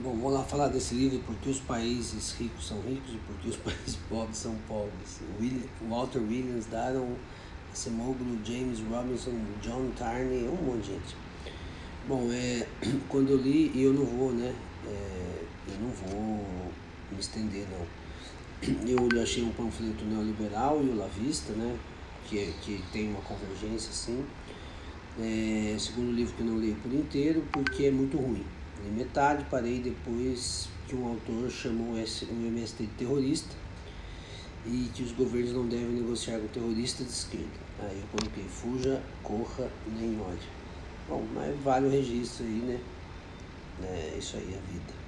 Bom, vamos lá falar desse livro, porque os países ricos são ricos e porque os países pobres são pobres. Walter Williams, Daron Acemoglu, James Robinson, John Tarney, um monte de gente. Bom, é, quando eu li, e eu não vou, né, é, eu não vou me estender não. Eu achei um panfleto neoliberal e o Lavista, né, que, que tem uma convergência assim. É, segundo livro que eu não li por inteiro, porque é muito ruim. Metade, parei depois que um autor chamou o MST de terrorista e que os governos não devem negociar com terroristas de esquerda. Aí eu coloquei fuja, corra, nem ódio. Bom, mas vale o registro aí, né? É isso aí, a vida.